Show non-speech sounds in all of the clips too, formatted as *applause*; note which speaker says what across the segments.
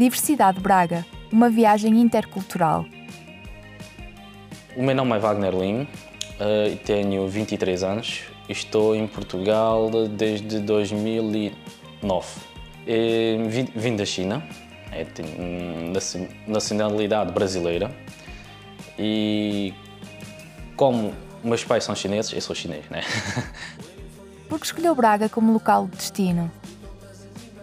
Speaker 1: Diversidade Braga, uma viagem intercultural.
Speaker 2: O meu nome é Wagner Lim, uh, tenho 23 anos e estou em Portugal desde 2009. Uh, vim, da China, é, tenho nacionalidade brasileira e como meus pais são chineses, eu sou chinês, né? *laughs*
Speaker 1: Por que escolheu Braga como local de destino?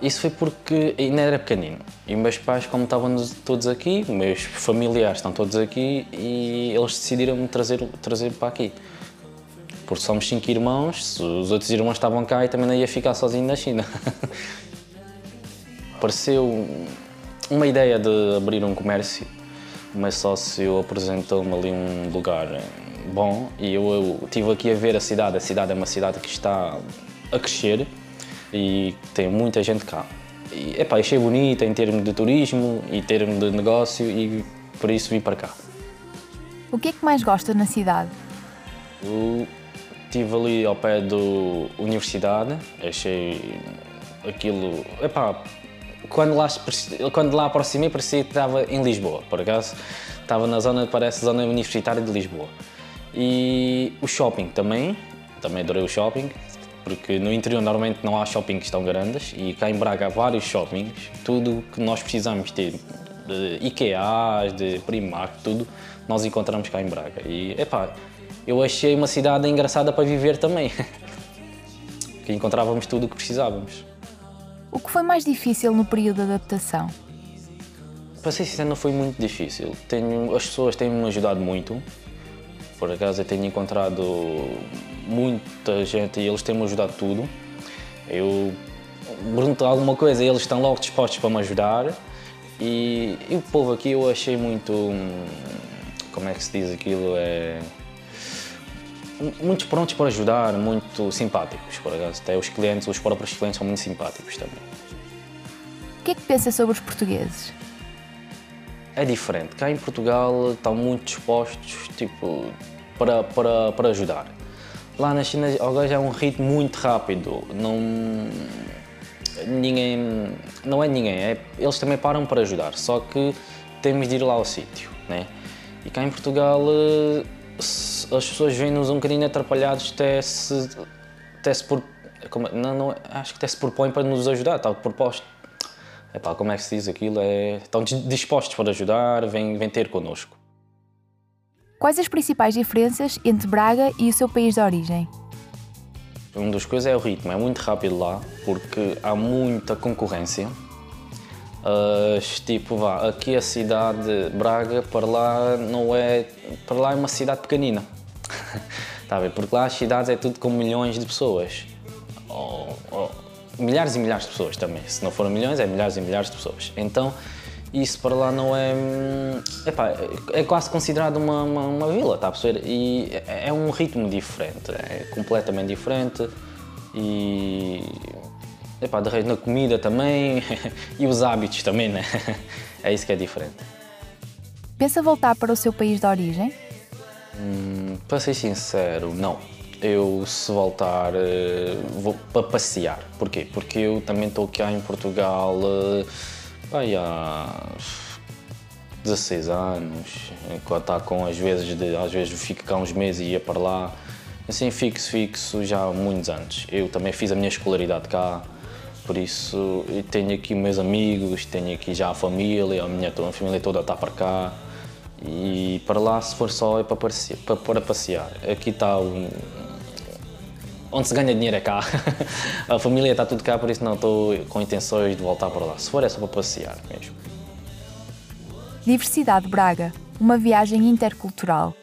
Speaker 2: Isso foi porque ainda era pequenino e meus pais, como estavam todos aqui, meus familiares estão todos aqui e eles decidiram me trazer, trazer para aqui. Porque somos cinco irmãos, os outros irmãos estavam cá e também não ia ficar sozinho na China. *laughs* Pareceu uma ideia de abrir um comércio. O meu sócio apresentou-me ali um lugar bom e eu estive aqui a ver a cidade. A cidade é uma cidade que está a crescer e tem muita gente cá. E, epá, achei bonita em termos de turismo e em termos de negócio e por isso vim para cá.
Speaker 1: O que é que mais gosta na cidade?
Speaker 2: Eu estive ali ao pé da universidade, achei aquilo... Epá, quando lá, quando lá aproximei parecia que estava em Lisboa, por acaso estava na zona, parece, zona universitária de Lisboa. E o shopping também, também adorei o shopping, porque no interior normalmente não há shoppings tão grandes e cá em Braga há vários shoppings, tudo que nós precisamos ter, de IKEA, de Primark, tudo, nós encontramos cá em Braga. E, epá, eu achei uma cidade engraçada para viver também, *laughs* que encontrávamos tudo o que precisávamos.
Speaker 1: O que foi mais difícil no período de adaptação?
Speaker 2: Para ser sincero, não foi muito difícil. Tenho, as pessoas têm-me ajudado muito. Por acaso, eu tenho encontrado muita gente e eles têm-me ajudado tudo. Eu pergunto alguma coisa e eles estão logo dispostos para me ajudar. E, e o povo aqui eu achei muito. Hum, como é que se diz aquilo? É muito prontos para ajudar, muito simpáticos, por acaso. Até os clientes, os próprios clientes são muito simpáticos também.
Speaker 1: O que é que pensa sobre os portugueses?
Speaker 2: É diferente. Cá em Portugal estão muito dispostos tipo, para, para, para ajudar. Lá na China, agora já é um ritmo muito rápido. Não, ninguém, não é ninguém, é, eles também param para ajudar, só que temos de ir lá ao sítio. Né? E cá em Portugal as pessoas vêm-nos um bocadinho atrapalhados até se, até se por, como, não, não, acho que até se propõem para nos ajudar, está proposto. Epá, como é que se diz aquilo? É, estão dispostos para ajudar, vêm, vêm ter connosco.
Speaker 1: Quais as principais diferenças entre Braga e o seu país de origem?
Speaker 2: Uma das coisas é o ritmo, é muito rápido lá, porque há muita concorrência Uh, tipo, vá, aqui a cidade Braga, para lá não é. Para lá é uma cidade pequenina. *laughs* A ver? Porque lá as cidades é tudo com milhões de pessoas. Milhares e milhares de pessoas também. Se não foram milhões, é milhares e milhares de pessoas. Então, isso para lá não é. Epá, é quase considerado uma, uma, uma vila, está a perceber? E é, é um ritmo diferente, é completamente diferente. E Epá, de resto, na comida também *laughs* e os hábitos também, né? *laughs* É isso que é diferente.
Speaker 1: Pensa voltar para o seu país de origem?
Speaker 2: Hum, para ser sincero, não. Eu, se voltar, eh, vou para passear. Porquê? Porque eu também estou aqui em Portugal eh, há 16 anos. Enquanto está com, às vezes, de, às vezes fico cá uns meses e ia para lá. Assim, fixo, fixo, já há muitos anos. Eu também fiz a minha escolaridade cá. Por isso, tenho aqui meus amigos, tenho aqui já a família, a minha a família toda está para cá. E para lá, se for só, é para, passear. Para, passear. Aqui está onde se ganha dinheiro é cá. *laughs* a família está tudo cá, por isso não estou com intenções de voltar para lá. Se for, é só para passear mesmo.
Speaker 1: Diversidade Braga, uma viagem intercultural.